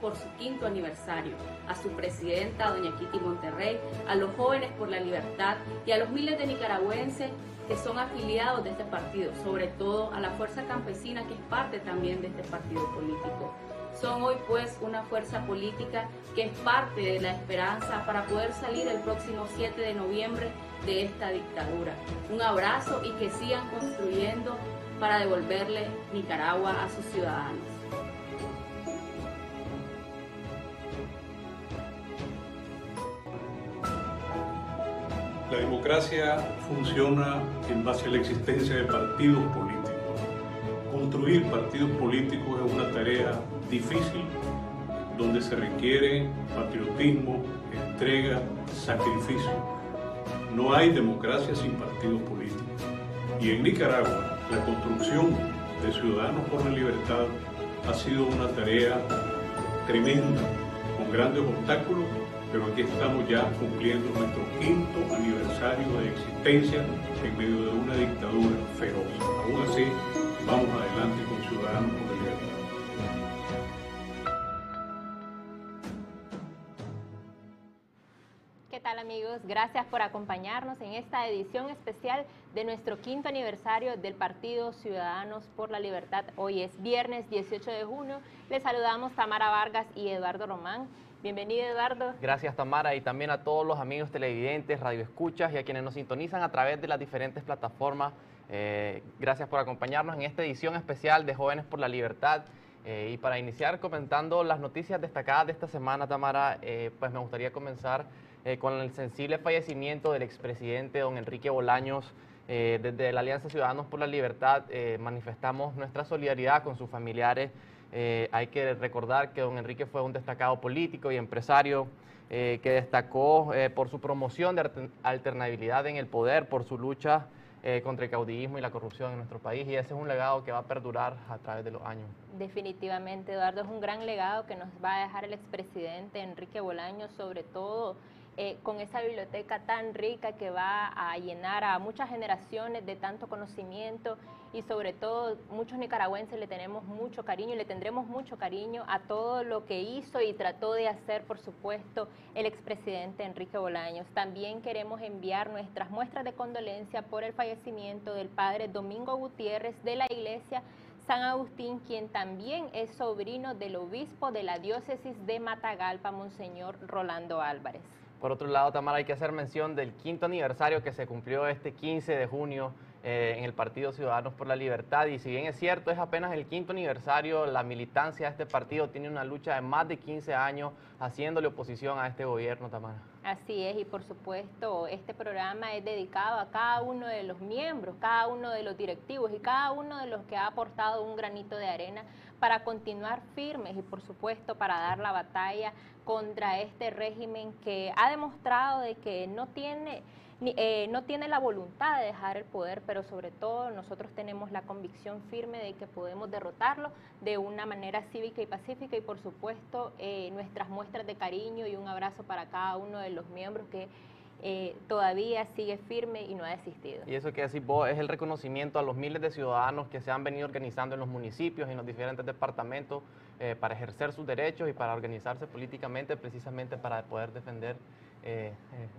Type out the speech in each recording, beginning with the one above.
Por su quinto aniversario, a su presidenta, doña Kitty Monterrey, a los jóvenes por la libertad y a los miles de nicaragüenses que son afiliados de este partido, sobre todo a la fuerza campesina que es parte también de este partido político. Son hoy pues una fuerza política que es parte de la esperanza para poder salir el próximo 7 de noviembre de esta dictadura. Un abrazo y que sigan construyendo para devolverle Nicaragua a sus ciudadanos. La democracia funciona en base a la existencia de partidos políticos. Construir partidos políticos es una tarea difícil donde se requiere patriotismo, entrega, sacrificio. No hay democracia sin partidos políticos. Y en Nicaragua, la construcción de Ciudadanos por la Libertad ha sido una tarea tremenda, con grandes obstáculos, pero aquí estamos ya cumpliendo nuestro quinto aniversario de existencia en medio de una dictadura feroz. Aún así, vamos adelante con Ciudadanos por la Libertad. ¿Qué tal amigos? Gracias por acompañarnos en esta edición especial de nuestro quinto aniversario del Partido Ciudadanos por la Libertad. Hoy es viernes 18 de junio. Les saludamos Tamara Vargas y Eduardo Román. Bienvenido Eduardo. Gracias Tamara y también a todos los amigos televidentes, radioescuchas y a quienes nos sintonizan a través de las diferentes plataformas. Eh, gracias por acompañarnos en esta edición especial de Jóvenes por la Libertad. Eh, y para iniciar comentando las noticias destacadas de esta semana, Tamara, eh, pues me gustaría comenzar con el sensible fallecimiento del expresidente don Enrique Bolaños. desde la Alianza Ciudadanos por la Libertad manifestamos nuestra solidaridad con sus familiares eh, hay que recordar que don Enrique fue un destacado político y empresario eh, que destacó eh, por su promoción de alternabilidad en el poder, por su lucha contra el caudillismo y la corrupción en nuestro país y ese es un legado que va a perdurar a través de los años. Definitivamente, Eduardo, es un gran legado que nos va a dejar el expresidente Enrique Bolaños, sobre todo eh, con esa biblioteca tan rica que va a llenar a muchas generaciones de tanto conocimiento y sobre todo muchos nicaragüenses le tenemos mucho cariño y le tendremos mucho cariño a todo lo que hizo y trató de hacer, por supuesto, el expresidente Enrique Bolaños. También queremos enviar nuestras muestras de condolencia por el fallecimiento del padre Domingo Gutiérrez de la iglesia San Agustín, quien también es sobrino del obispo de la diócesis de Matagalpa, Monseñor Rolando Álvarez. Por otro lado, Tamara, hay que hacer mención del quinto aniversario que se cumplió este 15 de junio eh, en el Partido Ciudadanos por la Libertad. Y si bien es cierto, es apenas el quinto aniversario, la militancia de este partido tiene una lucha de más de 15 años haciéndole oposición a este gobierno, Tamara. Así es, y por supuesto, este programa es dedicado a cada uno de los miembros, cada uno de los directivos y cada uno de los que ha aportado un granito de arena para continuar firmes y por supuesto para dar la batalla contra este régimen que ha demostrado de que no tiene, eh, no tiene la voluntad de dejar el poder, pero sobre todo nosotros tenemos la convicción firme de que podemos derrotarlo de una manera cívica y pacífica y por supuesto eh, nuestras muestras de cariño y un abrazo para cada uno de los miembros que eh, todavía sigue firme y no ha desistido. Y eso que decís vos es el reconocimiento a los miles de ciudadanos que se han venido organizando en los municipios y en los diferentes departamentos eh, para ejercer sus derechos y para organizarse políticamente precisamente para poder defender eh,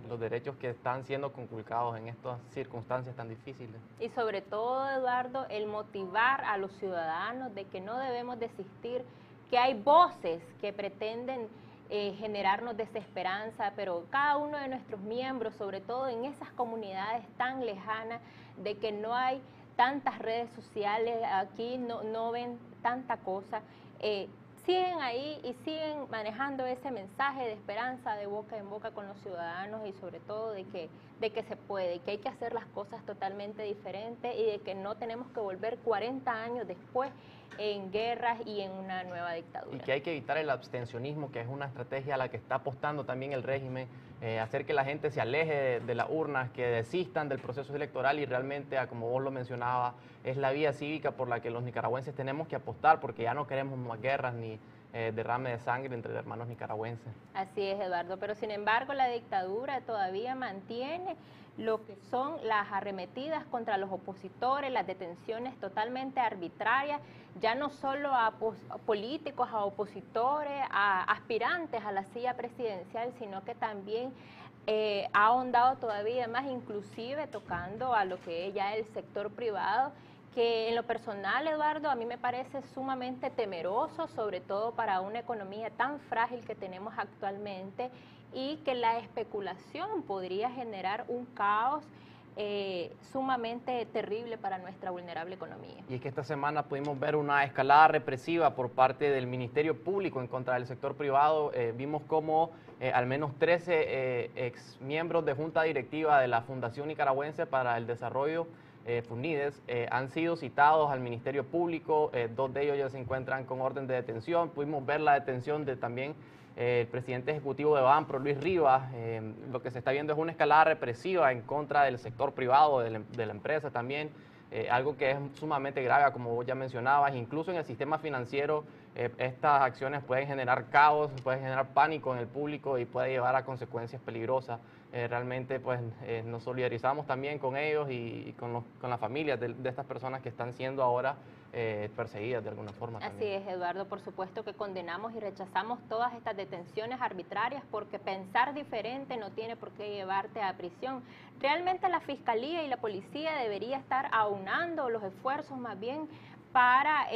los derechos que están siendo conculcados en estas circunstancias tan difíciles. Y sobre todo, Eduardo, el motivar a los ciudadanos de que no debemos desistir, que hay voces que pretenden eh, generarnos desesperanza, pero cada uno de nuestros miembros, sobre todo en esas comunidades tan lejanas, de que no hay tantas redes sociales, aquí no, no ven tanta cosa, eh, siguen ahí y siguen manejando ese mensaje de esperanza de boca en boca con los ciudadanos y sobre todo de que, de que se puede, que hay que hacer las cosas totalmente diferentes y de que no tenemos que volver 40 años después en guerras y en una nueva dictadura. Y que hay que evitar el abstencionismo, que es una estrategia a la que está apostando también el régimen, eh, hacer que la gente se aleje de, las urnas, que desistan del proceso electoral y realmente, como vos lo mencionabas, es la vía cívica por la que los nicaragüenses tenemos que apostar, porque ya no queremos más guerras ni eh, derrame de sangre entre hermanos nicaragüenses. Así es, Eduardo, pero sin embargo la dictadura todavía mantiene lo que son las arremetidas contra los opositores, las detenciones totalmente arbitrarias, ya no solo a, políticos, a opositores, a aspirantes a la silla presidencial, sino que también eh, ha ahondado todavía más, inclusive tocando a lo que es ya el sector privado que en lo personal, Eduardo, a mí me parece sumamente temeroso, sobre todo para una economía tan frágil que tenemos actualmente y que la especulación podría generar un caos eh, sumamente terrible para nuestra vulnerable economía. Y es que esta semana pudimos ver una escalada represiva por parte del Ministerio Público en contra del sector privado. Eh, vimos como eh, al menos 13 ex miembros de junta directiva de la Fundación Nicaragüense para el Desarrollo FUNIDES han sido citados al Ministerio Público, dos de ellos ya se encuentran con orden de detención, pudimos ver la detención de también el presidente ejecutivo de Banpro, Luis Rivas, eh, lo que se está viendo es una escalada represiva en contra del sector privado, de la, empresa también, eh, algo que es sumamente grave, como ya mencionabas, incluso en el sistema financiero eh, estas acciones pueden generar caos, pueden generar pánico en el público y puede llevar a consecuencias peligrosas. Realmente pues nos solidarizamos también con ellos y, con, con, las familias de, de, estas personas que están siendo ahora eh, perseguidas de alguna forma. Así es, Eduardo, por supuesto que condenamos y rechazamos todas estas detenciones arbitrarias porque pensar diferente no tiene por qué llevarte a prisión. Realmente la Fiscalía y la Policía debería estar aunando los esfuerzos más bien para...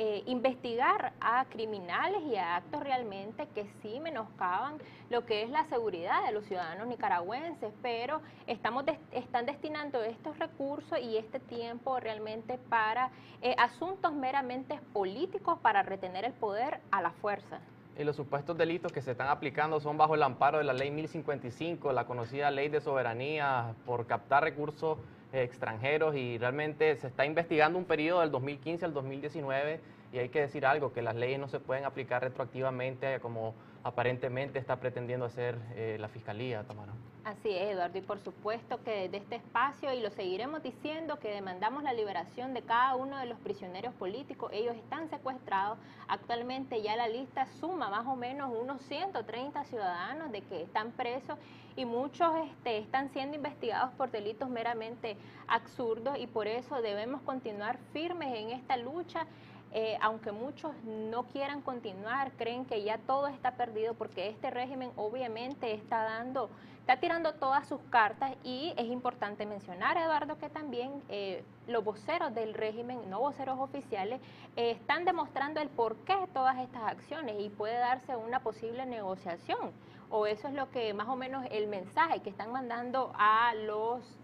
Eh, investigar a criminales y a actos realmente que sí menoscaban lo que es la seguridad de los ciudadanos nicaragüenses, pero estamos están destinando estos recursos y este tiempo realmente para eh, asuntos meramente políticos para retener el poder a la fuerza. Y los supuestos delitos que se están aplicando son bajo el amparo de la ley 1055, la conocida ley de soberanía por captar recursos extranjeros y realmente se está investigando un periodo del 2015 al 2019 y hay que decir algo, que las leyes no se pueden aplicar retroactivamente como aparentemente está pretendiendo hacer eh, la Fiscalía, Tamara. Así es, Eduardo, y por supuesto que desde este espacio, y lo seguiremos diciendo, que demandamos la liberación de cada uno de los prisioneros políticos. Ellos están secuestrados. Actualmente ya la lista suma más o menos unos 130 ciudadanos de que están presos y muchos este, están siendo investigados por delitos meramente absurdos y por eso debemos continuar firmes en esta lucha eh, aunque muchos no quieran continuar, creen que ya todo está perdido porque este régimen obviamente está dando, está tirando todas sus cartas y es importante mencionar, Eduardo, que también eh, los voceros del régimen, no voceros oficiales, eh, están demostrando el porqué de todas estas acciones y puede darse una posible negociación. O eso es lo que más o menos el mensaje que están mandando a los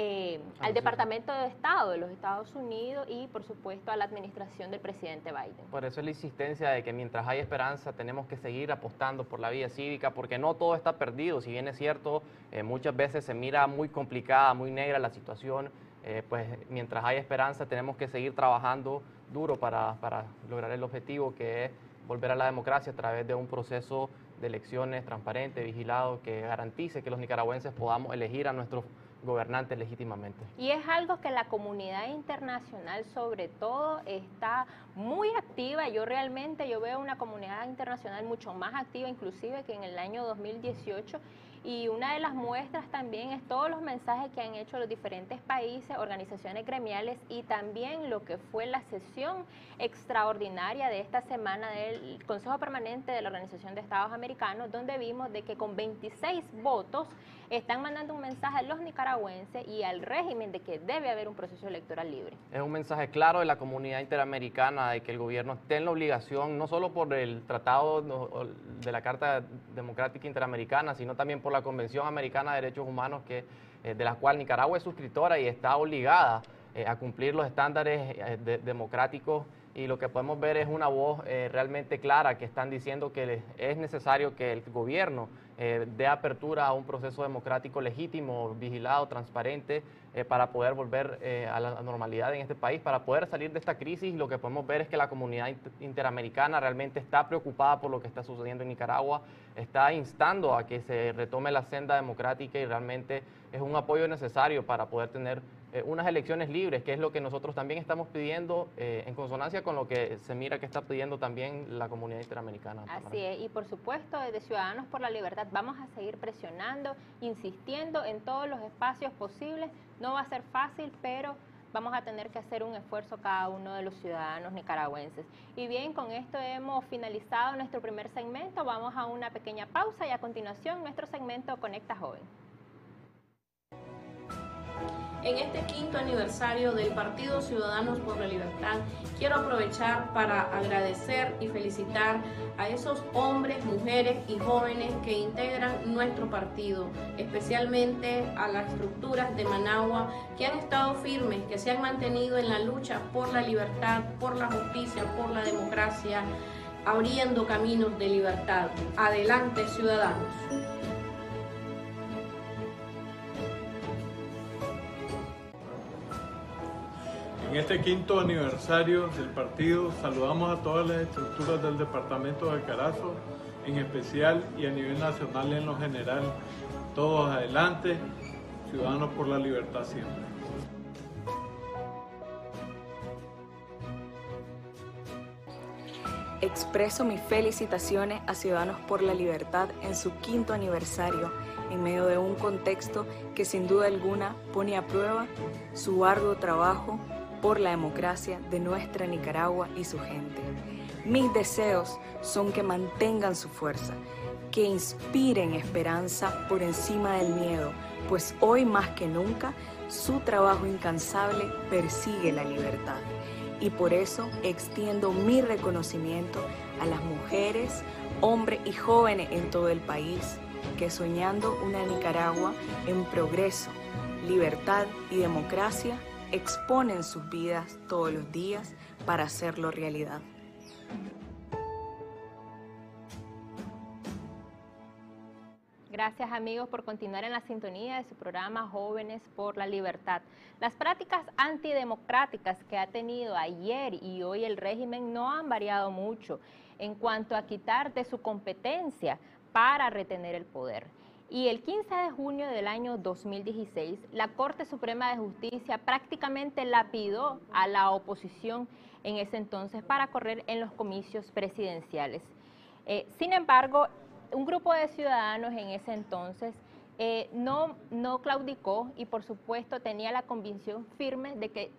eh, al Departamento de Estado de los Estados Unidos y, por supuesto, a la administración del presidente Biden. Por eso es la insistencia de que mientras hay esperanza tenemos que seguir apostando por la vía cívica, porque no todo está perdido. Si bien es cierto, eh, muchas veces se mira muy complicada, muy negra la situación, eh, pues mientras hay esperanza tenemos que seguir trabajando duro para, para lograr el objetivo que es volver a la democracia a través de un proceso de elecciones transparente, vigilado, que garantice que los nicaragüenses podamos elegir a nuestros gobernante legítimamente. Y es algo que la comunidad internacional sobre todo está muy activa. Yo realmente yo veo una comunidad internacional mucho más activa inclusive que en el año 2018 y una de las muestras también es todos los mensajes que han hecho los diferentes países, organizaciones gremiales y también lo que fue la sesión extraordinaria de esta semana del Consejo Permanente de la Organización de Estados Americanos, donde vimos de que con 26 votos están mandando un mensaje a los nicaragüenses y al régimen de que debe haber un proceso electoral libre. Es un mensaje claro de la comunidad interamericana de que el gobierno esté en la obligación, no solo por el Tratado de la Carta Democrática Interamericana, sino también por la Convención Americana de Derechos Humanos, que, eh, de la cual Nicaragua es suscriptora y está obligada eh, a cumplir los estándares eh, democráticos y lo que podemos ver es una voz realmente clara que están diciendo que es necesario que el gobierno eh, dé apertura a un proceso democrático legítimo, vigilado, transparente, eh, para poder volver eh, a la normalidad en este país, para poder salir de esta crisis. Lo que podemos ver es que la comunidad interamericana realmente está preocupada por lo que está sucediendo en Nicaragua, está instando a que se retome la senda democrática y realmente es un apoyo necesario para poder tener eh, unas elecciones libres, que es lo que nosotros también estamos pidiendo eh, en consonancia con lo que se mira que está pidiendo también la comunidad interamericana. Así es, y por supuesto desde Ciudadanos por la Libertad vamos a seguir presionando, insistiendo en todos los espacios posibles. No va a ser fácil, pero vamos a tener que hacer un esfuerzo cada uno de los ciudadanos nicaragüenses. Y bien, con esto hemos finalizado nuestro primer segmento. Vamos a una pequeña pausa y a continuación nuestro segmento Conecta Joven. En este quinto aniversario del Partido Ciudadanos por la Libertad, quiero aprovechar para agradecer y felicitar a esos hombres, mujeres y jóvenes que integran nuestro partido, especialmente a las estructuras de Managua que han estado firmes, que se han mantenido en la lucha por la libertad, por la justicia, por la democracia, abriendo caminos de libertad. Adelante, ciudadanos. En este quinto aniversario del partido saludamos a todas las estructuras del departamento de Carazo, en especial y a nivel nacional en lo general. Todos adelante, ciudadanos por la libertad siempre. Expreso mis felicitaciones a Ciudadanos por la Libertad en su quinto aniversario, en medio de un contexto que sin duda alguna pone a prueba su arduo trabajo por la democracia de nuestra Nicaragua y su gente. Mis deseos son que mantengan su fuerza, que inspiren esperanza por encima del miedo, pues hoy más que nunca su trabajo incansable persigue la libertad. Y por eso extiendo mi reconocimiento a las mujeres, hombres y jóvenes en todo el país que soñando una Nicaragua en progreso, libertad y democracia exponen sus vidas todos los días para hacerlo realidad. Gracias amigos por continuar en la sintonía de su programa Jóvenes por la Libertad. Las prácticas antidemocráticas que ha tenido ayer y hoy el régimen no han variado mucho en cuanto a quitar de su competencia para retener el poder. Y el 15 de junio del año 2016, la Corte Suprema de Justicia prácticamente lapidó a la oposición en ese entonces para correr en los comicios presidenciales. Eh, sin embargo, un grupo de ciudadanos en ese entonces eh, no, claudicó y por supuesto tenía la convicción firme de que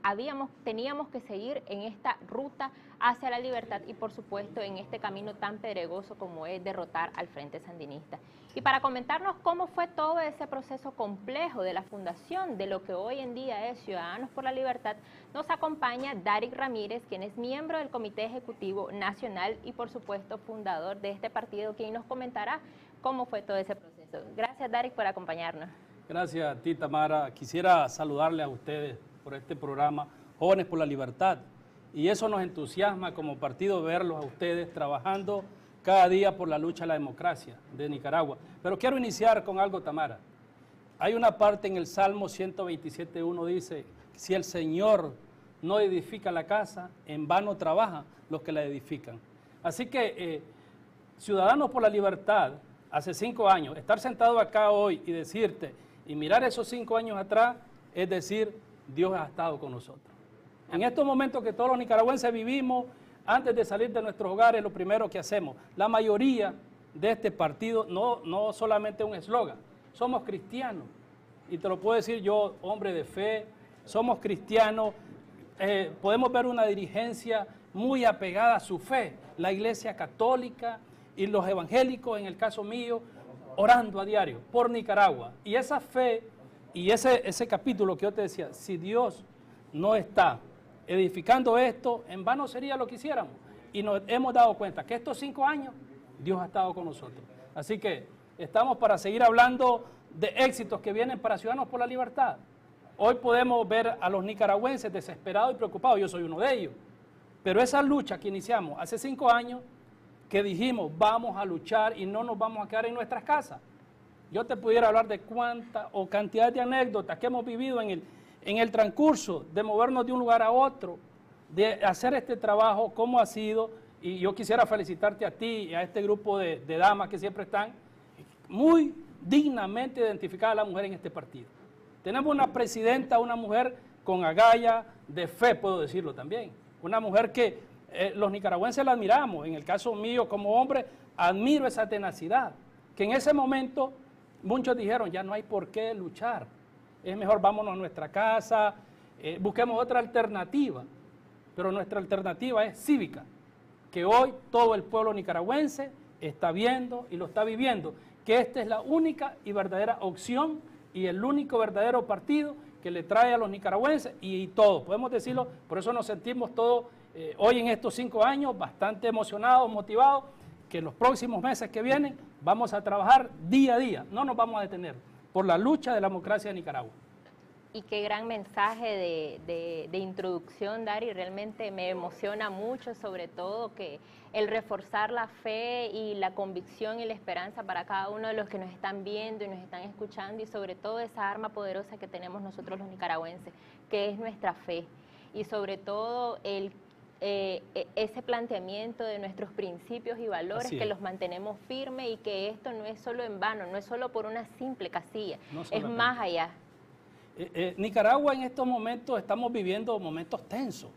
teníamos que seguir en esta ruta hacia la libertad y por supuesto en este camino tan pedregoso como es derrotar al Frente Sandinista. Y para comentarnos cómo fue todo ese proceso complejo de la fundación de lo que hoy en día es Ciudadanos por la Libertad, nos acompaña Darik Ramírez, quien es miembro del Comité Ejecutivo Nacional y por supuesto fundador de este partido, quien nos comentará cómo fue todo ese proceso. Gracias, Darik, por acompañarnos. Gracias a ti, Tamara. Quisiera saludarle a ustedes por este programa Jóvenes por la Libertad. Y eso nos entusiasma como partido verlos a ustedes trabajando cada día por la lucha a la democracia de Nicaragua. Pero quiero iniciar con algo, Tamara. Hay una parte en el Salmo 127.1 dice, si el Señor no edifica la casa, en vano trabaja los que la edifican. Así que eh, Ciudadanos por la Libertad hace cinco años, estar sentado acá hoy y decirte, y mirar esos cinco años atrás, es decir, Dios ha estado con nosotros. En estos momentos que todos los nicaragüenses vivimos, antes de salir de nuestros hogares, lo primero que hacemos, la mayoría de este partido, no, no solamente un eslogan, somos cristianos. Y te lo puedo decir yo, hombre de fe, somos cristianos, eh, podemos ver una dirigencia muy apegada a su fe, la iglesia católica, y los evangélicos, en el caso mío, orando a diario por Nicaragua. Y esa fe y ese, ese capítulo que yo te decía, si Dios no está edificando esto, en vano sería lo que hiciéramos. Y nos hemos dado cuenta que estos cinco años Dios ha estado con nosotros. Así que estamos para seguir hablando de éxitos que vienen para Ciudadanos por la Libertad. Hoy podemos ver a los nicaragüenses desesperados y preocupados, yo soy uno de ellos. Pero esa lucha que iniciamos hace cinco años que dijimos, vamos a luchar y no nos vamos a quedar en nuestras casas. Yo te pudiera hablar de cuánta o cantidad de anécdotas que hemos vivido en el, en el transcurso de movernos de un lugar a otro, de hacer este trabajo, cómo ha sido, y yo quisiera felicitarte a ti y a este grupo de, damas que siempre están muy dignamente identificadas la mujer en este partido. Tenemos una presidenta, una mujer con agalla de fe, puedo decirlo también. Una mujer que eh, los nicaragüenses la admiramos. En el caso mío como hombre, admiro esa tenacidad. Que en ese momento muchos dijeron, ya no hay por qué luchar. Es mejor vámonos a nuestra casa, eh, busquemos otra alternativa. Pero nuestra alternativa es cívica, que hoy todo el pueblo nicaragüense está viendo y lo está viviendo, que esta es la única y verdadera opción y el único verdadero partido que le trae a los nicaragüenses y, todos, podemos decirlo, por eso nos sentimos todos eh, hoy en estos cinco años bastante emocionados, motivados, que en los próximos meses que vienen vamos a trabajar día a día, no nos vamos a detener, por la lucha de la democracia de Nicaragua. Y qué gran mensaje de, introducción, Dari. Realmente me emociona mucho, sobre todo que el reforzar la fe y la convicción y la esperanza para cada uno de los que nos están viendo y nos están escuchando y sobre todo esa arma poderosa que tenemos nosotros los nicaragüenses, que es nuestra fe. Y sobre todo el eh, e, ese planteamiento de nuestros principios y valores que los mantenemos firmes y que esto no es solo en vano, no es solo por una simple casilla, es más allá. Eh, eh, Nicaragua en estos momentos estamos viviendo momentos tensos.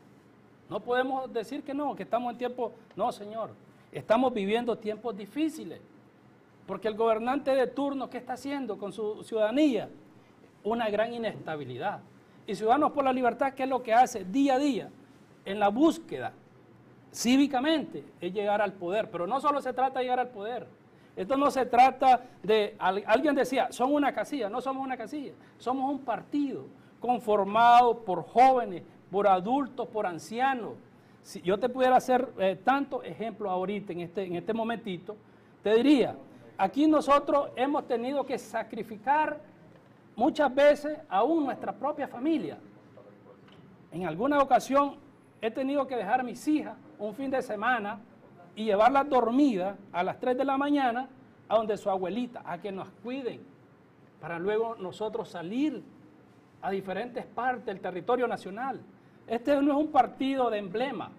No podemos decir que no, que estamos en tiempos... No, señor, estamos viviendo tiempos difíciles. Porque el gobernante de turno, ¿qué está haciendo con su ciudadanía? Una gran inestabilidad. Y Ciudadanos por la Libertad, ¿qué es lo que hace día a día? En la búsqueda, cívicamente, es llegar al poder. Pero no solo se trata de llegar al poder esto no se trata de, alguien decía, son una casilla, no somos una casilla, somos un partido conformado por jóvenes, por adultos, por ancianos. Si yo te pudiera hacer eh, tantos ejemplos ahorita, en este, en este momentito, te diría, aquí nosotros hemos tenido que sacrificar muchas veces aún nuestra propia familia. En alguna ocasión he tenido que dejar a mis hijas un fin de semana y llevarla dormida a las 3 de la mañana a donde su abuelita, a que nos cuiden, para luego nosotros salir a diferentes partes del territorio nacional. Este no es un partido de emblema.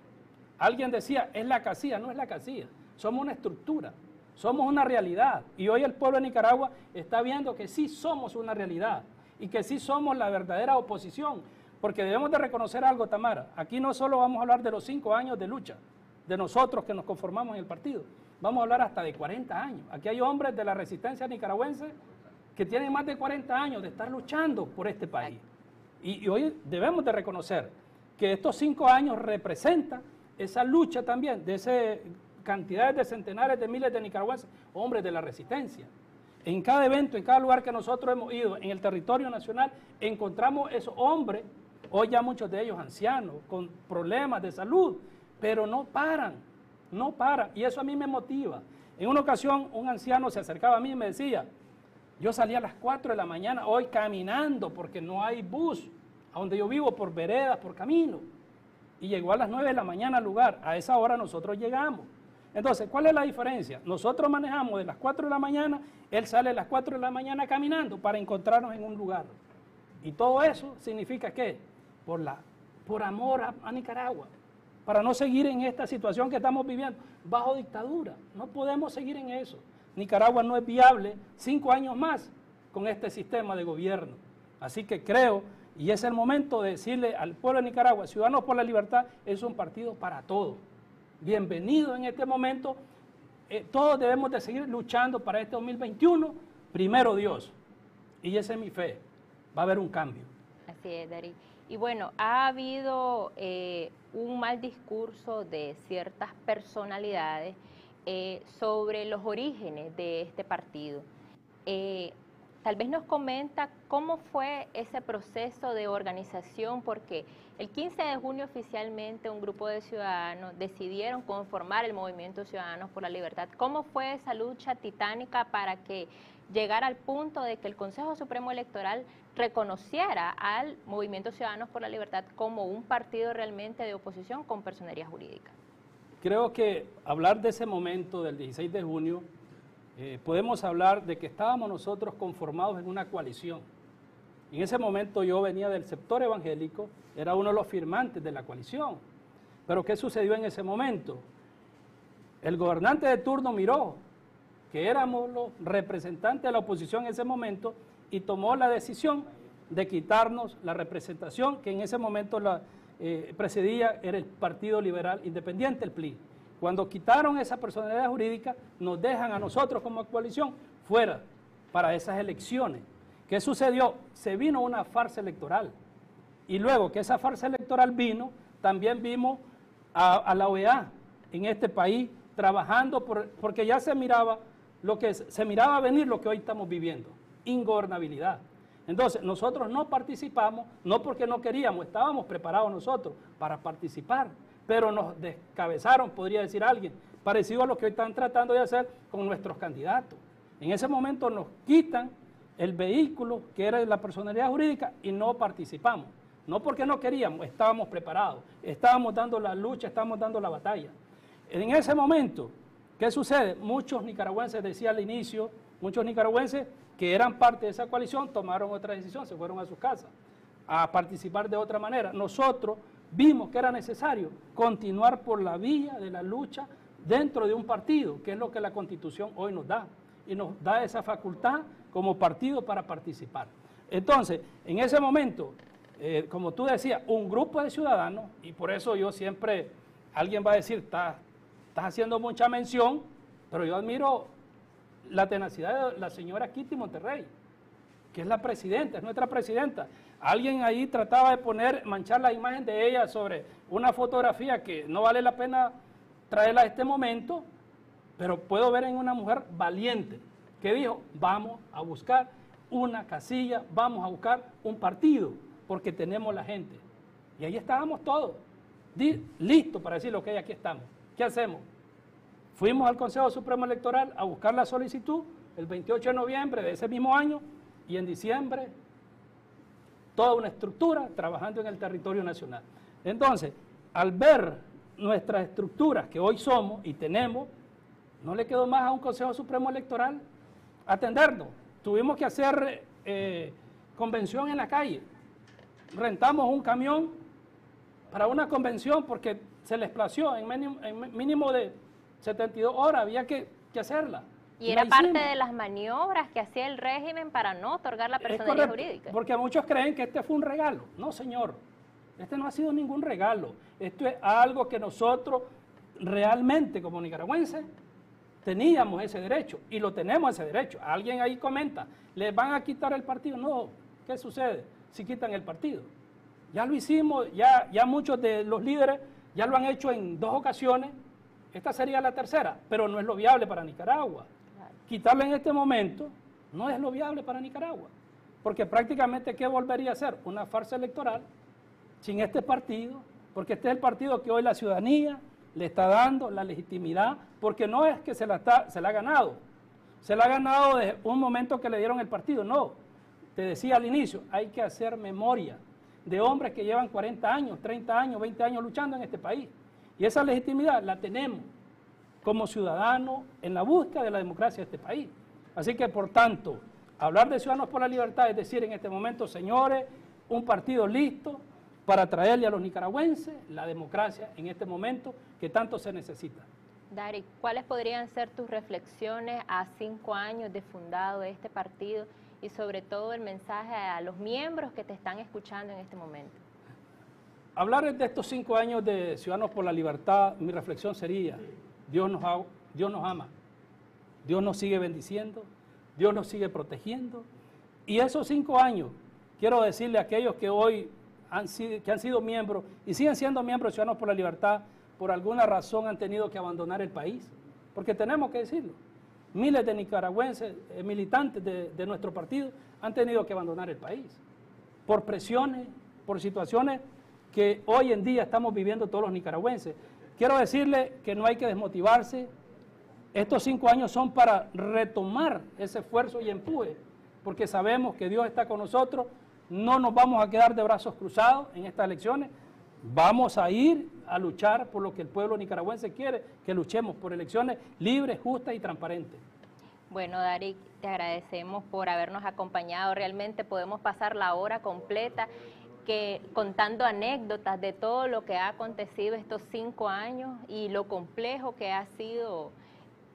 Alguien decía, es la casilla, no es la casilla, somos una estructura, somos una realidad. Y hoy el pueblo de Nicaragua está viendo que sí somos una realidad y que sí somos la verdadera oposición. Porque debemos de reconocer algo, Tamara. Aquí no solo vamos a hablar de los cinco años de lucha, de nosotros que nos conformamos en el partido. Vamos a hablar hasta de 40 años. Aquí hay hombres de la resistencia nicaragüense que tienen más de 40 años de estar luchando por este país. Y, hoy debemos de reconocer que estos cinco años representan esa lucha también de esa cantidades de centenares de miles de nicaragüenses, hombres de la resistencia. En cada evento, en cada lugar que nosotros hemos ido en el territorio nacional, encontramos esos hombres, hoy ya muchos de ellos ancianos, con problemas de salud, pero no paran, no paran. Y eso a mí me motiva. En una ocasión un anciano se acercaba a mí y me decía, yo salí a las 4 de la mañana hoy caminando porque no hay bus, a donde yo vivo por veredas, por camino. Y llegó a las 9 de la mañana al lugar. A esa hora nosotros llegamos. Entonces, ¿cuál es la diferencia? Nosotros manejamos de las 4 de la mañana, él sale a las 4 de la mañana caminando para encontrarnos en un lugar. Y todo eso significa que por, la, por amor a Nicaragua, para no seguir en esta situación que estamos viviendo, bajo dictadura. No podemos seguir en eso. Nicaragua no es viable cinco años más con este sistema de gobierno. Así que creo, y es el momento de decirle al pueblo de Nicaragua, Ciudadanos por la Libertad es un partido para todos. Bienvenido en este momento. Eh, todos debemos de seguir luchando para este 2021. Primero Dios. Y esa es mi fe. Va a haber un cambio. Así es, Dari. Y bueno, ha habido eh, un mal discurso de ciertas personalidades eh, sobre los orígenes de este partido. Eh, tal vez nos comenta cómo fue ese proceso de organización, porque el 15 de junio oficialmente un grupo de ciudadanos decidieron conformar el Movimiento Ciudadanos por la Libertad. ¿Cómo fue esa lucha titánica para que llegara al punto de que el Consejo Supremo Electoral reconociera al Movimiento Ciudadanos por la Libertad como un partido realmente de oposición con personería jurídica. Creo que hablar de ese momento del 16 de junio, eh, podemos hablar de que estábamos nosotros conformados en una coalición. En ese momento yo venía del sector evangélico, era uno de los firmantes de la coalición. Pero ¿qué sucedió en ese momento? El gobernante de turno miró que éramos los representantes de la oposición en ese momento y tomó la decisión de quitarnos la representación que en ese momento la eh, precedía era el Partido Liberal Independiente, el PLI. Cuando quitaron esa personalidad jurídica, nos dejan a nosotros como coalición fuera para esas elecciones. ¿Qué sucedió? Se vino una farsa electoral. Y luego que esa farsa electoral vino, también vimos a, la OEA en este país trabajando porque ya se miraba lo que se miraba venir lo que hoy estamos viviendo, ingobernabilidad. Entonces, nosotros no participamos, no porque no queríamos, estábamos preparados nosotros para participar, pero nos descabezaron, podría decir alguien, parecido a lo que hoy están tratando de hacer con nuestros candidatos. En ese momento nos quitan el vehículo que era la personalidad jurídica y no participamos. No porque no queríamos, estábamos preparados, estábamos dando la lucha, estábamos dando la batalla. En ese momento, ¿qué sucede? Muchos nicaragüenses, decía al inicio, muchos nicaragüenses que eran parte de esa coalición tomaron otra decisión, se fueron a sus casas a participar de otra manera. Nosotros vimos que era necesario continuar por la vía de la lucha dentro de un partido, que es lo que la constitución hoy nos da, y nos da esa facultad como partido para participar. Entonces, en ese momento, eh, como tú decías, un grupo de ciudadanos, y por eso yo siempre, alguien va a decir, estás, estás haciendo mucha mención, pero yo admiro la tenacidad de la señora Kitty Monterrey, que es la presidenta, es nuestra presidenta. Alguien ahí trataba de poner, manchar la imagen de ella sobre una fotografía que no vale la pena traerla a este momento, pero puedo ver en una mujer valiente que dijo, vamos a buscar una casilla, vamos a buscar un partido, porque tenemos la gente. Y ahí estábamos todos, listos para decir lo que hay, aquí estamos. ¿Qué hacemos? Fuimos al Consejo Supremo Electoral a buscar la solicitud el 28 de noviembre de ese mismo año y en diciembre toda una estructura trabajando en el territorio nacional. Entonces, al ver nuestras estructuras que hoy somos y tenemos, no le quedó más a un Consejo Supremo Electoral atendernos. Tuvimos que hacer eh, convención en la calle. Rentamos un camión para una convención porque se les plació en mínimo de 72 horas, había que, hacerla. Y era parte de las maniobras que hacía el régimen para no otorgar la personalidad jurídica. Porque muchos creen que este fue un regalo. No, señor. Este no ha sido ningún regalo. Esto es algo que nosotros realmente como nicaragüenses teníamos ese derecho y lo tenemos ese derecho. Alguien ahí comenta, ¿les van a quitar el partido? No, ¿qué sucede si quitan el partido? Ya lo hicimos, ya, ya muchos de los líderes ya lo han hecho en dos ocasiones esta sería la tercera, pero no es lo viable para Nicaragua. Quitarle en este momento no es lo viable para Nicaragua, porque prácticamente ¿qué volvería a ser? Una farsa electoral sin este partido, porque este es el partido que hoy la ciudadanía le está dando la legitimidad, porque no es que se la, está, se la ha ganado, se la ha ganado desde un momento que le dieron el partido, no. Te decía al inicio, hay que hacer memoria de hombres que llevan 40 años, 30 años, 20 años luchando en este país. Y esa legitimidad la tenemos como ciudadanos en la búsqueda de la democracia de este país. Así que, por tanto, hablar de Ciudadanos por la Libertad es decir, en este momento, señores, un partido listo para traerle a los nicaragüenses la democracia en este momento que tanto se necesita. Dari, ¿cuáles podrían ser tus reflexiones a cinco años de fundado este partido y sobre todo el mensaje a los miembros que te están escuchando en este momento? Hablar de estos cinco años de Ciudadanos por la Libertad, mi reflexión sería, Dios nos, Dios nos ama, Dios nos sigue bendiciendo, Dios nos sigue protegiendo. Y esos cinco años, quiero decirle a aquellos que hoy han sido, que han sido miembros y siguen siendo miembros de Ciudadanos por la Libertad, por alguna razón han tenido que abandonar el país, porque tenemos que decirlo. Miles de nicaragüenses, eh, militantes de, de nuestro partido, han tenido que abandonar el país, por presiones, por situaciones que hoy en día estamos viviendo todos los nicaragüenses. Quiero decirle que no hay que desmotivarse. Estos cinco años son para retomar ese esfuerzo y empuje, porque sabemos que Dios está con nosotros. No nos vamos a quedar de brazos cruzados en estas elecciones. Vamos a ir a luchar por lo que el pueblo nicaragüense quiere, que luchemos por elecciones libres, justas y transparentes. Bueno, Dari, te agradecemos por habernos acompañado. Realmente podemos pasar la hora completa que contando anécdotas de todo lo que ha acontecido estos cinco años y lo complejo que ha sido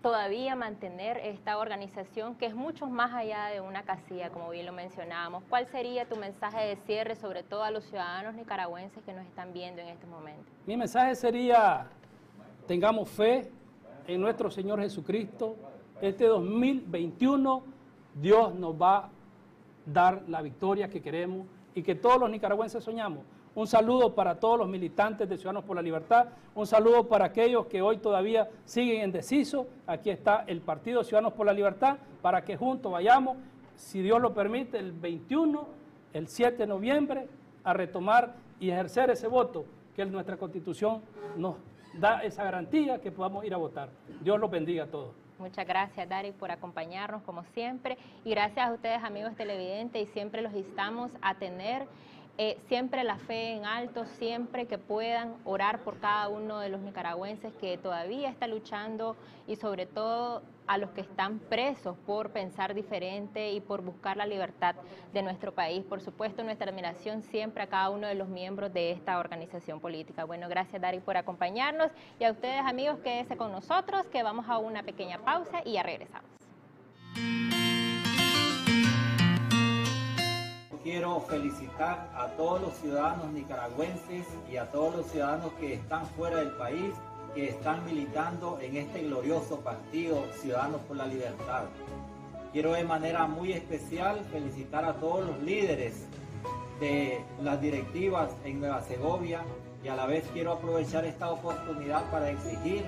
todavía mantener esta organización que es mucho más allá de una casilla, como bien lo mencionábamos. ¿Cuál sería tu mensaje de cierre, sobre todo a los ciudadanos nicaragüenses que nos están viendo en este momento? Mi mensaje sería, tengamos fe en nuestro Señor Jesucristo. Este 2021 Dios nos va a dar la victoria que queremos y que todos los nicaragüenses soñamos. Un saludo para todos los militantes de Ciudadanos por la Libertad. Un saludo para aquellos que hoy todavía siguen indecisos. Aquí está el Partido Ciudadanos por la Libertad para que juntos vayamos, si Dios lo permite, el 21, el 7 de noviembre, a retomar y ejercer ese voto que nuestra Constitución nos da esa garantía que podamos ir a votar. Dios los bendiga a todos. Muchas gracias, Dari, por acompañarnos como siempre. Y gracias a ustedes, amigos televidentes, y siempre los instamos a tener eh, siempre la fe en alto, siempre que puedan orar por cada uno de los nicaragüenses que todavía está luchando y sobre todo a los que están presos por pensar diferente y por buscar la libertad de nuestro país. Por supuesto, nuestra admiración siempre a cada uno de los miembros de esta organización política. Bueno, gracias Dari por acompañarnos y a ustedes amigos quédense con nosotros que vamos a una pequeña pausa y ya regresamos. Quiero felicitar a todos los ciudadanos nicaragüenses y a todos los ciudadanos que están fuera del país, que están militando en este glorioso partido Ciudadanos por la Libertad. Quiero de manera muy especial felicitar a todos los líderes de las directivas en Nueva Segovia y a la vez quiero aprovechar esta oportunidad para exigir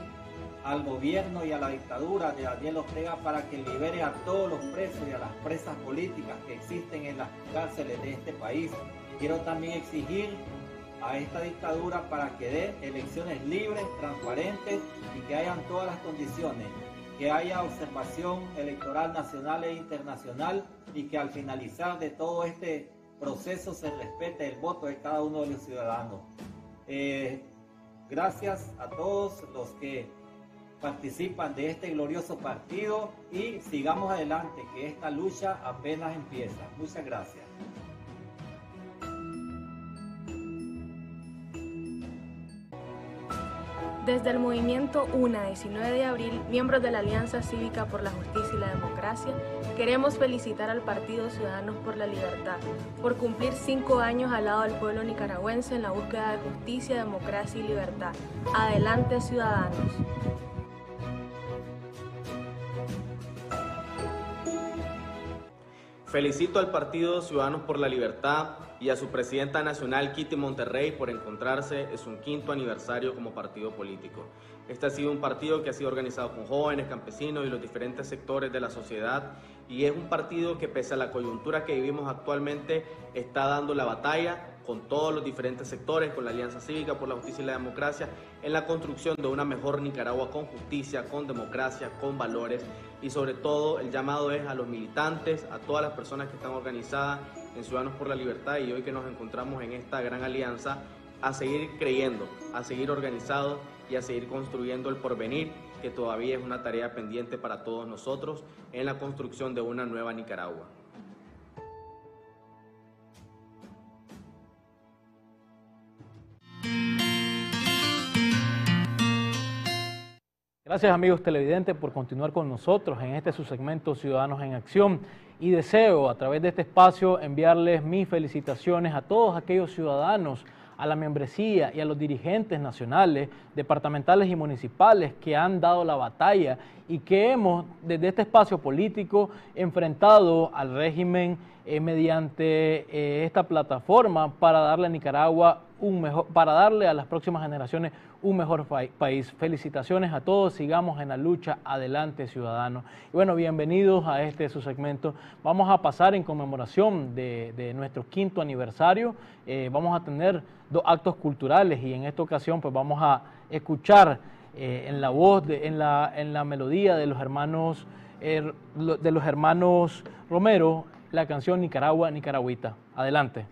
al gobierno y a la dictadura de Daniel Ortega para que libere a todos los presos y a las presas políticas que existen en las cárceles de este país. Quiero también exigir a esta dictadura para que dé elecciones libres, transparentes y que hayan todas las condiciones, que haya observación electoral nacional e internacional y que al finalizar de todo este proceso se respete el voto de cada uno de los ciudadanos. Eh, gracias a todos los que participan de este glorioso partido y sigamos adelante, que esta lucha apenas empieza. Muchas gracias. Desde el movimiento UNA 19 de abril, miembros de la Alianza Cívica por la Justicia y la Democracia, queremos felicitar al Partido Ciudadanos por la Libertad por cumplir cinco años al lado del pueblo nicaragüense en la búsqueda de justicia, democracia y libertad. Adelante, ciudadanos. Felicito al Partido Ciudadanos por la Libertad y a su presidenta nacional, Kitty Monterrey, por encontrarse en su quinto aniversario como partido político. Este ha sido un partido que ha sido organizado con jóvenes, campesinos y los diferentes sectores de la sociedad y es un partido que pese a la coyuntura que vivimos actualmente está dando la batalla con todos los diferentes sectores, con la Alianza Cívica por la Justicia y la Democracia, en la construcción de una mejor Nicaragua con justicia, con democracia, con valores y sobre todo el llamado es a los militantes, a todas las personas que están organizadas en Ciudadanos por la Libertad y hoy que nos encontramos en esta gran alianza, a seguir creyendo, a seguir organizados y a seguir construyendo el porvenir, que todavía es una tarea pendiente para todos nosotros en la construcción de una nueva Nicaragua. Gracias amigos televidentes por continuar con nosotros en este su segmento Ciudadanos en Acción. Y deseo a través de este espacio enviarles mis felicitaciones a todos aquellos ciudadanos, a la membresía y a los dirigentes nacionales, departamentales y municipales que han dado la batalla y que hemos desde este espacio político enfrentado al régimen eh, mediante eh, esta plataforma para darle a Nicaragua un mejor, para darle a las próximas generaciones un mejor país. Felicitaciones a todos, sigamos en la lucha, adelante ciudadanos. Y bueno, bienvenidos a este su segmento. Vamos a pasar en conmemoración de, nuestro quinto aniversario. Eh, vamos a tener dos actos culturales y en esta ocasión pues vamos a escuchar eh, en la voz, en, la, en la melodía de los hermanos, eh, de los hermanos Romero, la canción Nicaragua, Nicaragüita. Adelante.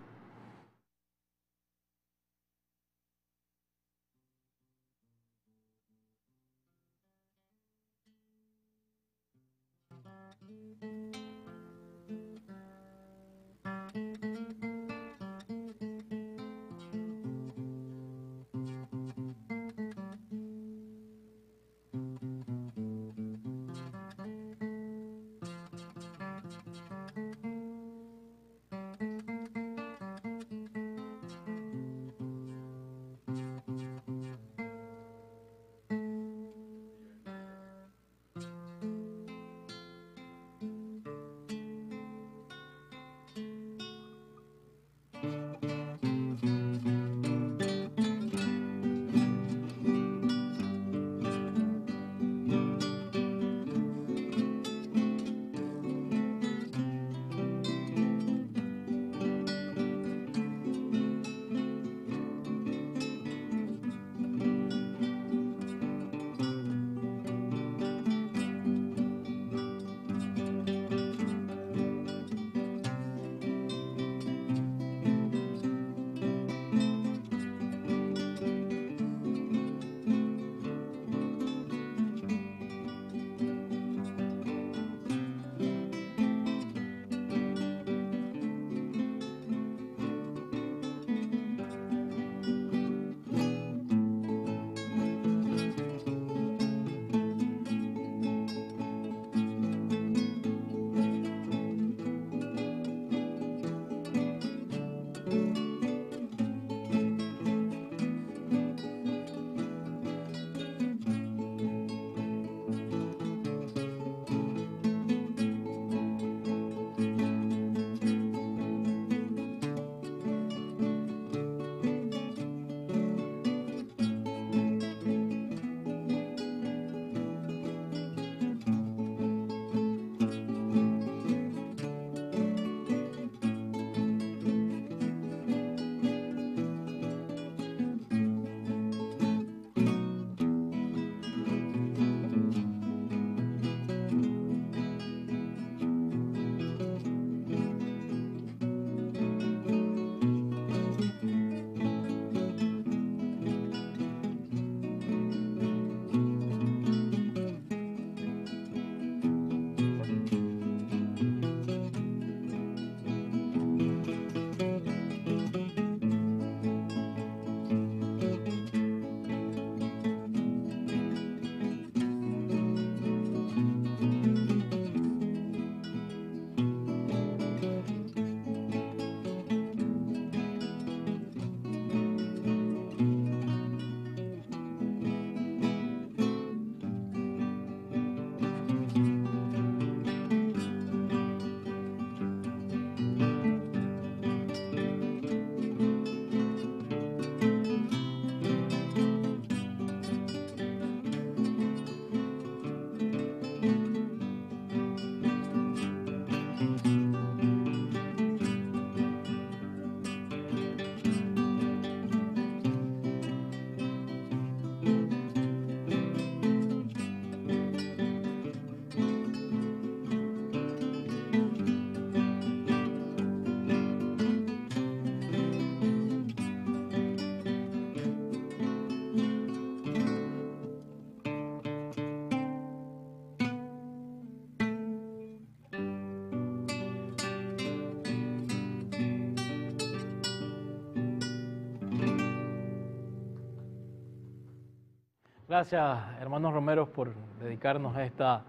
Gracias, hermanos Romero, por dedicarnos a esta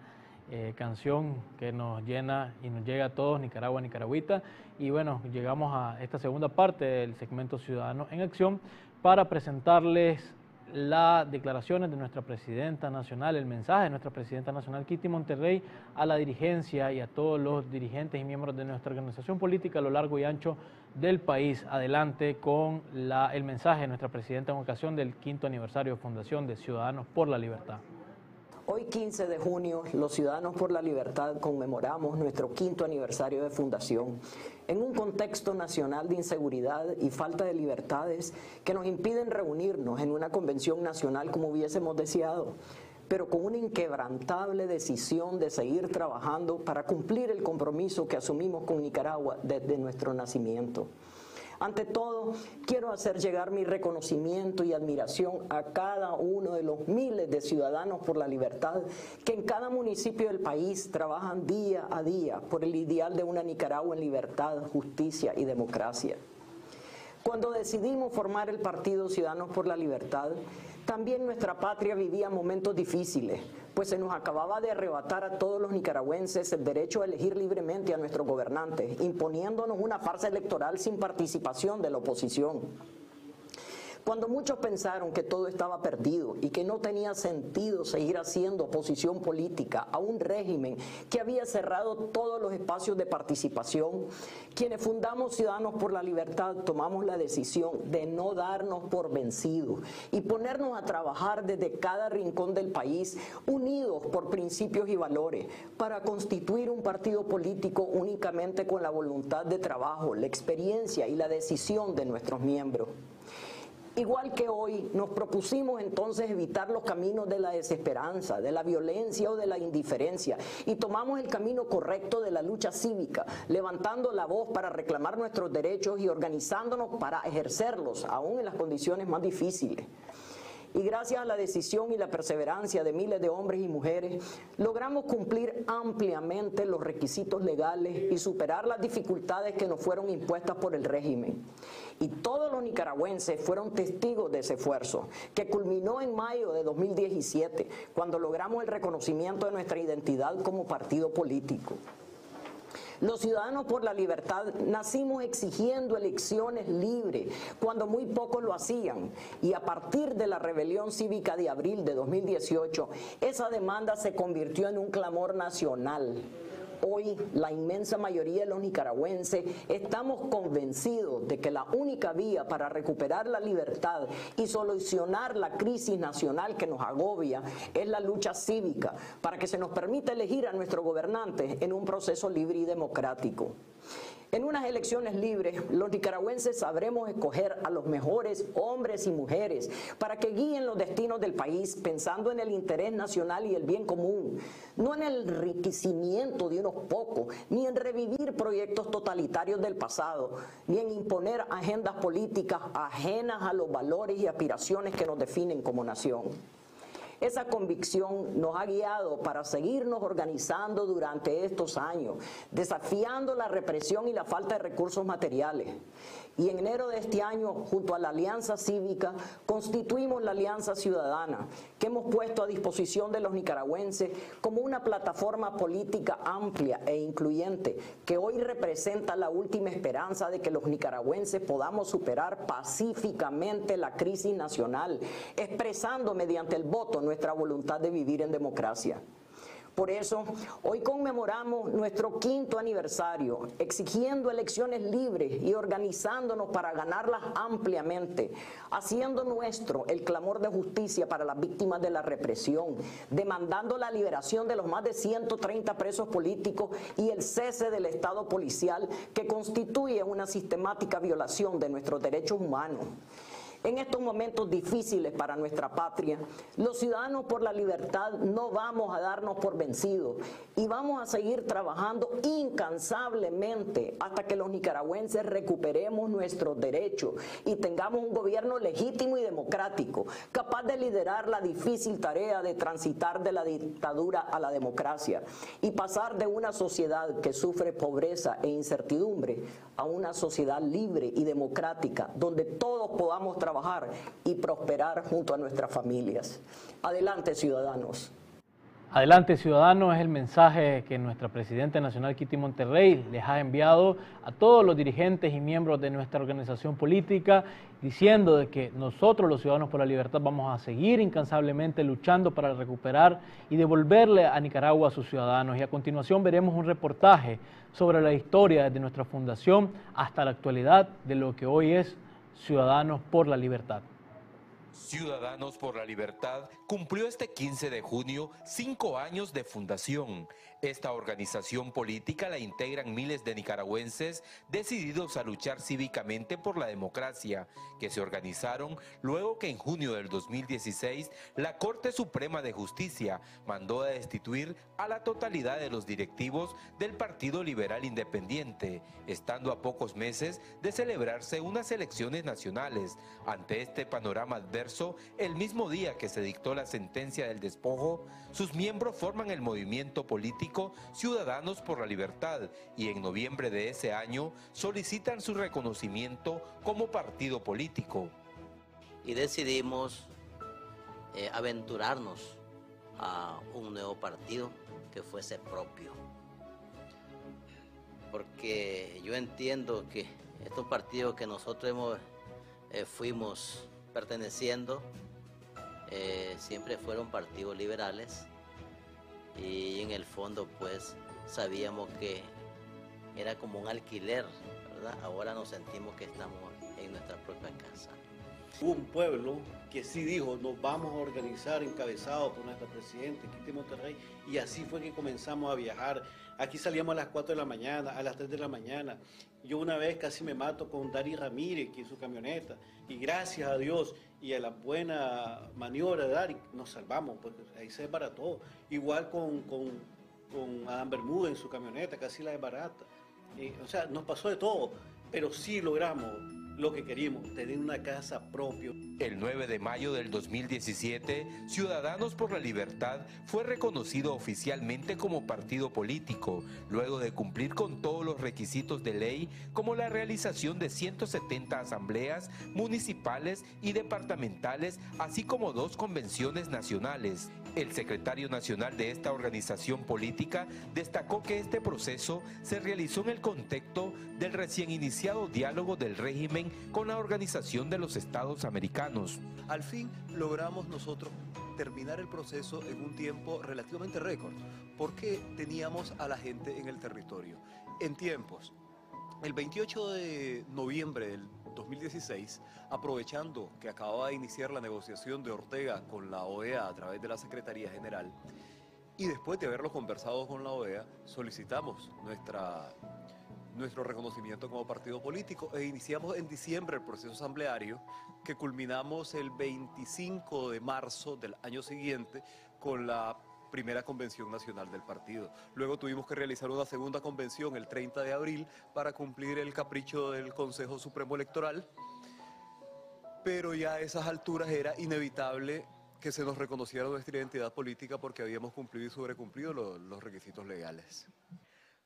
eh, canción que nos llena y nos llega a todos, Nicaragua, Nicaragüita. Y bueno, llegamos a esta segunda parte del segmento Ciudadanos en Acción para presentarles las declaraciones de nuestra presidenta nacional, el mensaje de nuestra presidenta nacional, Kitty Monterrey, a la dirigencia y a todos los dirigentes y miembros de nuestra organización política a lo largo y ancho del país. Adelante con el mensaje de nuestra presidenta en ocasión del quinto aniversario de Fundación de Ciudadanos por la Libertad. Hoy 15 de junio, los Ciudadanos por la Libertad conmemoramos nuestro quinto aniversario de fundación en un contexto nacional de inseguridad y falta de libertades que nos impiden reunirnos en una convención nacional como hubiésemos deseado pero con una inquebrantable decisión de seguir trabajando para cumplir el compromiso que asumimos con Nicaragua desde nuestro nacimiento. Ante todo, quiero hacer llegar mi reconocimiento y admiración a cada uno de los miles de ciudadanos por la libertad que en cada municipio del país trabajan día a día por el ideal de una Nicaragua en libertad, justicia y democracia. Cuando decidimos formar el Partido Ciudadanos por la Libertad, también nuestra patria vivía momentos difíciles, pues se nos acababa de arrebatar a todos los nicaragüenses el derecho a elegir libremente a nuestros gobernantes, imponiéndonos una farsa electoral sin participación de la oposición. Cuando muchos pensaron que todo estaba perdido y que no tenía sentido seguir haciendo oposición política a un régimen que había cerrado todos los espacios de participación, quienes fundamos Ciudadanos por la Libertad tomamos la decisión de no darnos por vencidos y ponernos a trabajar desde cada rincón del país, unidos por principios y valores, para constituir un partido político únicamente con la voluntad de trabajo, la experiencia y la decisión de nuestros miembros. Igual que hoy, nos propusimos entonces evitar los caminos de la desesperanza, de la violencia o de la indiferencia y tomamos el camino correcto de la lucha cívica, levantando la voz para reclamar nuestros derechos y organizándonos para ejercerlos, aún en las condiciones más difíciles y gracias a la decisión y la perseverancia de miles de hombres y mujeres, logramos cumplir ampliamente los requisitos legales y superar las dificultades que nos fueron impuestas por el régimen. Y todos los nicaragüenses fueron testigos de ese esfuerzo, que culminó en mayo de 2017, cuando logramos el reconocimiento de nuestra identidad como partido político. Los ciudadanos por la libertad nacimos exigiendo elecciones libres, cuando muy pocos lo hacían. Y a partir de la rebelión cívica de abril de 2018, esa demanda se convirtió en un clamor nacional. Hoy la inmensa mayoría de los nicaragüenses estamos convencidos de que la única vía para recuperar la libertad y solucionar la crisis nacional que nos agobia es la lucha cívica para que se nos permita elegir a nuestro gobernante en un proceso libre y democrático. En unas elecciones libres, los nicaragüenses sabremos escoger a los mejores hombres y mujeres para que guíen los destinos del país pensando en el interés nacional y el bien común, no en el enriquecimiento de unos pocos, ni en revivir proyectos totalitarios del pasado, ni en imponer agendas políticas ajenas a los valores y aspiraciones que nos definen como nación. Esa convicción nos ha guiado para seguirnos organizando durante estos años, desafiando la represión y la falta de recursos materiales. Y en enero de este año, junto a la Alianza Cívica, constituimos la Alianza Ciudadana, que hemos puesto a disposición de los nicaragüenses como una plataforma política amplia e incluyente, que hoy representa la última esperanza de que los nicaragüenses podamos superar pacíficamente la crisis nacional, expresando mediante el voto nuestra voluntad de vivir en democracia. Por eso, hoy conmemoramos nuestro quinto aniversario, exigiendo elecciones libres y organizándonos para ganarlas ampliamente, haciendo nuestro el clamor de justicia para las víctimas de la represión, demandando la liberación de los más de 130 presos políticos y el cese del Estado policial que constituye una sistemática violación de nuestros derechos humanos. En estos momentos difíciles para nuestra patria, los ciudadanos por la libertad no vamos a darnos por vencidos y vamos a seguir trabajando incansablemente hasta que los nicaragüenses recuperemos nuestros derechos y tengamos un gobierno legítimo y democrático, capaz de liderar la difícil tarea de transitar de la dictadura a la democracia y pasar de una sociedad que sufre pobreza e incertidumbre a una sociedad libre y democrática donde todos podamos trabajar y prosperar junto a nuestras familias. Adelante, ciudadanos. Adelante Ciudadanos es el mensaje que nuestra Presidenta Nacional Kitty Monterrey les ha enviado a todos los dirigentes y miembros de nuestra organización política diciendo de que nosotros los Ciudadanos por la Libertad vamos a seguir incansablemente luchando para recuperar y devolverle a Nicaragua a sus ciudadanos. Y a continuación veremos un reportaje sobre la historia desde nuestra fundación hasta la actualidad de lo que hoy es Ciudadanos por la Libertad. Ciudadanos por la Libertad cumplió este 15 de junio cinco años de fundación. Esta organización política la integran miles de nicaragüenses decididos a luchar cívicamente por la democracia, que se organizaron luego que en junio del 2016 la Corte Suprema de Justicia mandó a destituir a la totalidad de los directivos del Partido Liberal Independiente, estando a pocos meses de celebrarse unas elecciones nacionales. Ante este panorama adverso, el mismo día que se dictó la sentencia del despojo, sus miembros forman el movimiento político Ciudadanos por la Libertad y en noviembre de ese año solicitan su reconocimiento como partido político. Y decidimos eh, aventurarnos a un nuevo partido que fuese propio. Porque yo entiendo que estos partidos que nosotros eh, fuimos perteneciendo eh, siempre fueron partidos liberales y en el fondo pues sabíamos que era como un alquiler, ¿verdad? Ahora nos sentimos que estamos en nuestra propia casa. Hubo un pueblo que sí dijo, nos vamos a organizar encabezado por nuestro presidente, Quinte Monterrey, y así fue que comenzamos a viajar. Aquí salíamos a las 4 de la mañana, a las 3 de la mañana. Yo una vez casi me mato con Dari Ramírez, que en su camioneta, y gracias a Dios y a la buena maniobra de Dari, nos salvamos, porque ahí se desbarató. Igual con, con, con Adam Bermuda en su camioneta, casi la desbarata. o sea, nos pasó de todo, pero sí logramos lo que queríamos, tener una casa propia. El 9 de mayo del 2017, Ciudadanos por la Libertad fue reconocido oficialmente como partido político, luego de cumplir con todos los requisitos de ley, como la realización de 170 asambleas municipales y departamentales, así como dos convenciones nacionales. El secretario nacional de esta organización política destacó que este proceso se realizó en el contexto del recién iniciado diálogo del régimen con la Organización de los Estados Americanos. Al fin logramos nosotros terminar el proceso en un tiempo relativamente récord, porque teníamos a la gente en el territorio. En tiempos, el 28 de noviembre del 2016, aprovechando que acababa de iniciar la negociación de Ortega con la OEA a través de la Secretaría General, y después de haberlo conversado con la OEA, solicitamos nuestra, nuestro reconocimiento como partido político e iniciamos en diciembre el proceso asambleario que culminamos el 25 de marzo del año siguiente con la primera convención nacional del partido. Luego tuvimos que realizar una segunda convención el 30 de abril para cumplir el capricho del Consejo Supremo Electoral, pero ya a esas alturas era inevitable que se nos reconociera nuestra identidad política porque habíamos cumplido y sobrecumplido los, los requisitos legales.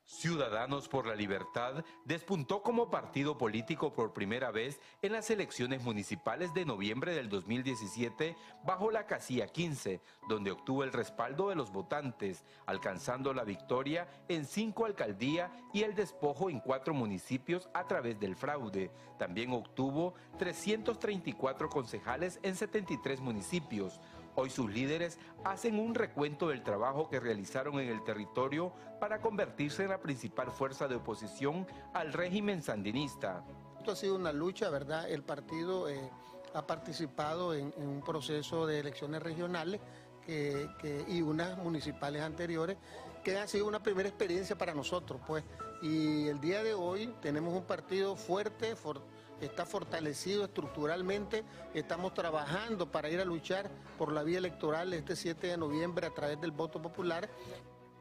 Ciudadanos por la Libertad despuntó como partido político por primera vez en las elecciones municipales de noviembre del 2017 bajo la casilla 15, donde obtuvo el respaldo de los votantes, alcanzando la victoria en cinco alcaldías y el despojo en cuatro municipios a través del fraude. También obtuvo 334 concejales en 73 municipios, Hoy sus líderes hacen un recuento del trabajo que realizaron en el territorio para convertirse en la principal fuerza de oposición al régimen sandinista. Esto ha sido una lucha, ¿verdad? El partido eh, ha participado en, un proceso de elecciones regionales y unas municipales anteriores, que ha sido una primera experiencia para nosotros, pues. Y el día de hoy tenemos un partido fuerte, fuerte está fortalecido estructuralmente, estamos trabajando para ir a luchar por la vía electoral este 7 de noviembre a través del voto popular.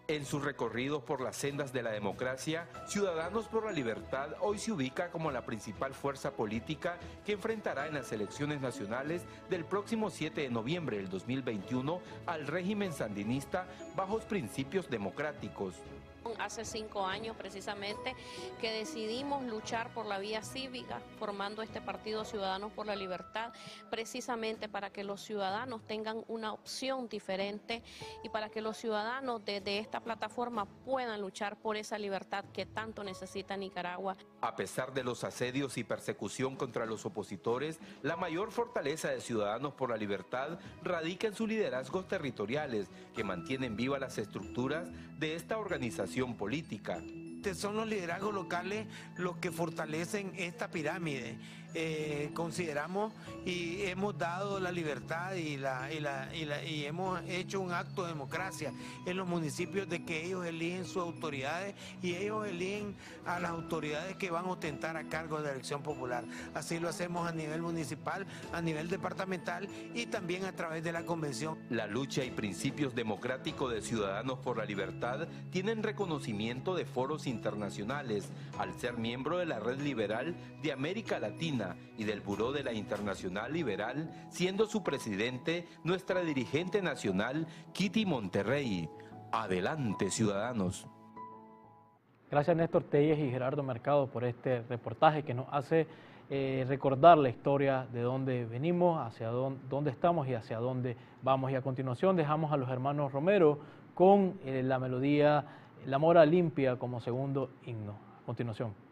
En sus recorridos por las sendas de la democracia, Ciudadanos por la Libertad hoy se ubica como la principal fuerza política que enfrentará en las elecciones nacionales del próximo 7 de noviembre del 2021 al régimen sandinista bajo principios democráticos. Hace cinco años precisamente que decidimos luchar por la vía cívica, formando este Partido Ciudadanos por la Libertad, precisamente para que los ciudadanos tengan una opción diferente y para que los ciudadanos desde esta plataforma puedan luchar por esa libertad que tanto necesita Nicaragua. A pesar de los asedios y persecución contra los opositores, la mayor fortaleza de Ciudadanos por la Libertad radica en sus liderazgos territoriales que mantienen vivas las estructuras de esta organización política. Son los liderazgos locales los que fortalecen esta pirámide eh, consideramos y hemos dado la libertad y, la, y, hemos hecho un acto de democracia en los municipios de que ellos eligen sus autoridades y ellos eligen a las autoridades que van a ostentar a cargo de la elección popular. Así lo hacemos a nivel municipal, a nivel departamental y también a través de la convención. La lucha y principios democráticos de Ciudadanos por la Libertad tienen reconocimiento de foros internacionales al ser miembro de la Red Liberal de América Latina y del Buró de la Internacional Liberal, siendo su presidente nuestra dirigente nacional, Kitty Monterrey. Adelante, ciudadanos. Gracias Néstor Telles y Gerardo Mercado por este reportaje que nos hace eh, recordar la historia de dónde venimos, hacia dónde, estamos y hacia dónde vamos. Y a continuación dejamos a los hermanos Romero con eh, la melodía La Mora Limpia como segundo himno. A continuación.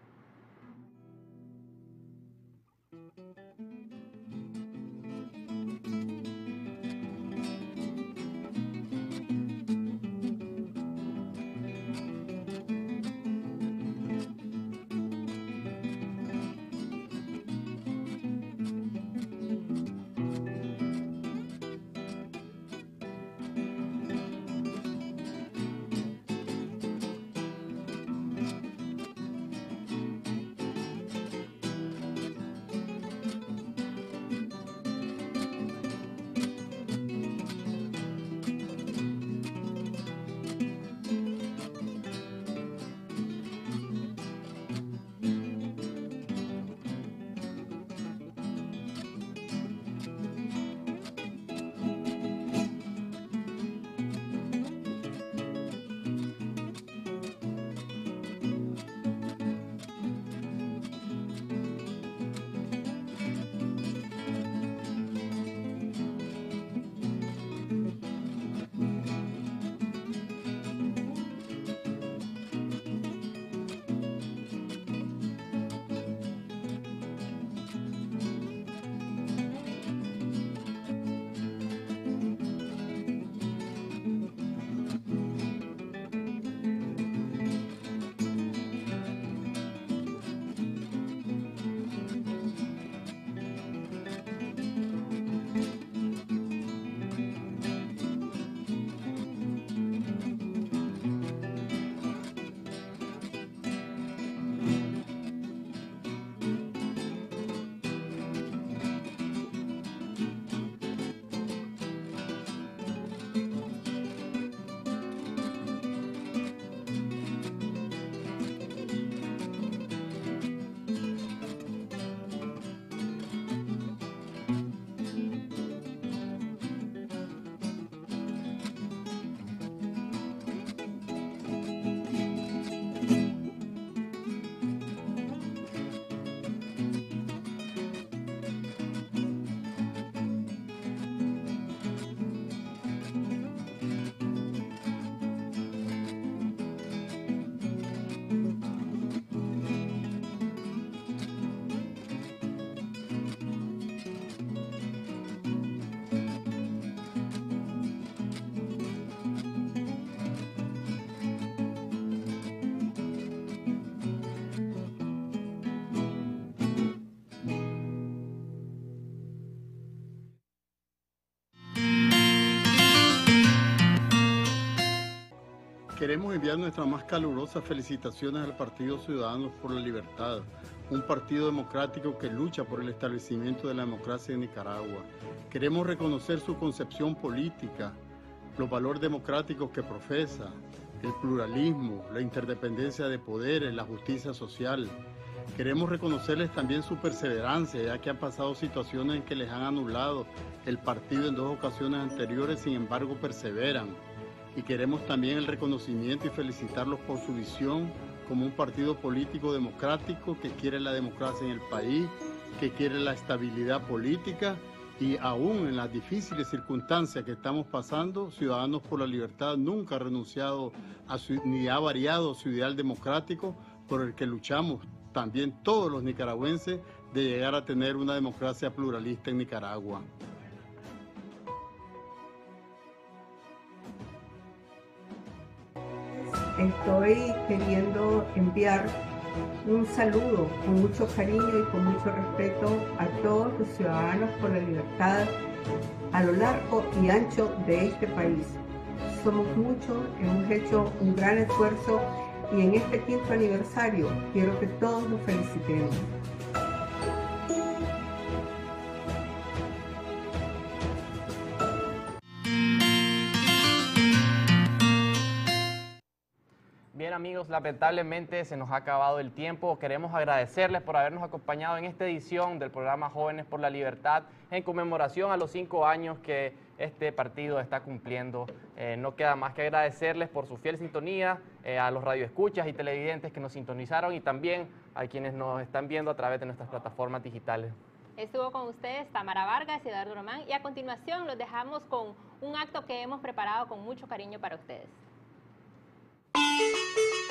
Enviar nuestras más calurosas felicitaciones al Partido Ciudadanos por la Libertad, un partido democrático que lucha por el establecimiento de la democracia en Nicaragua. Queremos reconocer su concepción política, los valores democráticos que profesa, el pluralismo, la interdependencia de poderes, la justicia social. Queremos reconocerles también su perseverancia, ya que han pasado situaciones en que les han anulado el partido en dos ocasiones anteriores, sin embargo perseveran y queremos también el reconocimiento y felicitarlos por su visión como un partido político democrático que quiere la democracia en el país, que quiere la estabilidad política y aún en las difíciles circunstancias que estamos pasando, Ciudadanos por la Libertad nunca ha renunciado a su, ni ha variado su ideal democrático por el que luchamos también todos los nicaragüenses de llegar a tener una democracia pluralista en Nicaragua. Estoy queriendo enviar un saludo con mucho cariño y con mucho respeto a todos los ciudadanos por la libertad a lo largo y ancho de este país. Somos muchos, hemos hecho un gran esfuerzo y en este quinto aniversario quiero que todos nos felicitemos. Lamentablemente se nos ha acabado el tiempo. Queremos agradecerles por habernos acompañado en esta edición del programa Jóvenes por la Libertad en conmemoración a los cinco años que este partido está cumpliendo. Eh, no queda más que agradecerles por su fiel sintonía, eh, a los radioescuchas y televidentes que nos sintonizaron y también a quienes nos están viendo a través de nuestras plataformas digitales. Estuvo con ustedes Tamara Vargas y Eduardo Román y a continuación los dejamos con un acto que hemos preparado con mucho cariño para ustedes.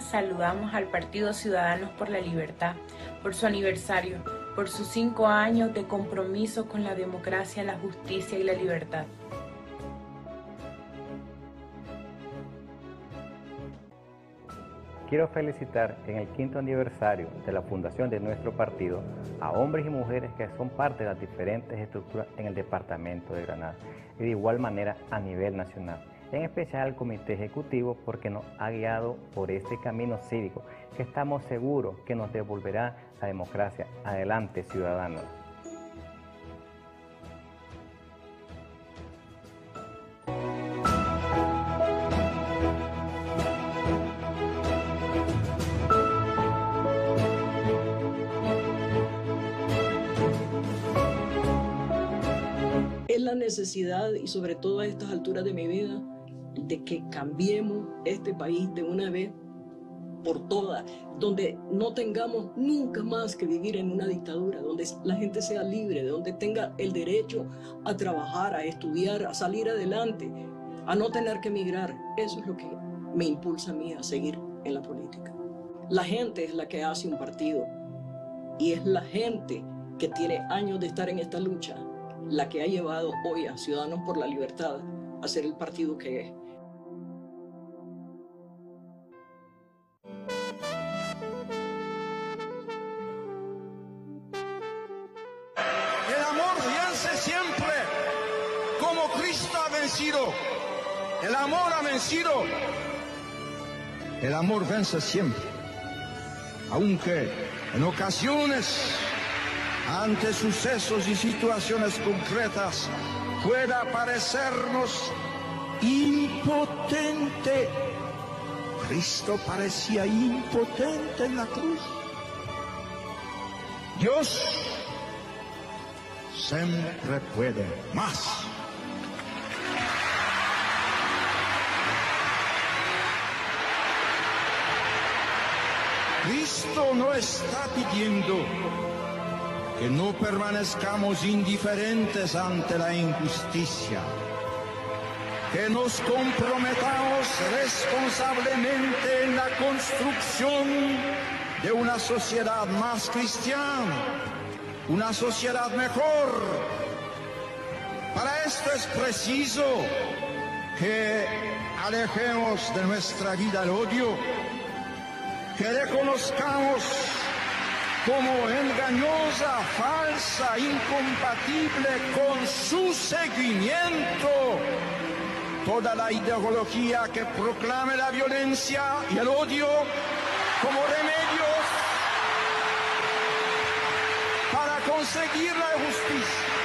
Saludamos al Partido Ciudadanos por la Libertad por su aniversario, por sus cinco años de compromiso con la democracia, la justicia y la libertad. Quiero felicitar en el quinto aniversario de la fundación de nuestro partido a hombres y mujeres que son parte de las diferentes estructuras en el departamento de Granada y de igual manera a nivel nacional. En especial al comité ejecutivo porque nos ha guiado por este camino cívico que estamos seguros que nos devolverá la democracia. Adelante, ciudadanos. Es la necesidad y sobre todo a estas alturas de mi vida de que cambiemos este país de una vez por todas, donde no tengamos nunca más que vivir en una dictadura, donde la gente sea libre, donde tenga el derecho a trabajar, a estudiar, a salir adelante, a no tener que emigrar. Eso es lo que me impulsa a mí a seguir en la política. La gente es la que hace un partido y es la gente que tiene años de estar en esta lucha la que ha llevado hoy a Ciudadanos por la Libertad a ser el partido que es. Vence siempre, como Cristo ha vencido. El amor ha vencido. El amor vence siempre, aunque en ocasiones, ante sucesos y situaciones concretas, pueda parecernos impotente. Cristo parecía impotente en la cruz. Dios siempre puede más. Cristo no está pidiendo que no permanezcamos indiferentes ante la injusticia, que nos comprometamos responsablemente en la construcción de una sociedad más cristiana, una sociedad mejor. Para esto es preciso que alejemos de nuestra vida el odio, que reconozcamos como engañosa, falsa, incompatible con su seguimiento toda la ideología que proclame la violencia y el odio como remedios para conseguir la justicia.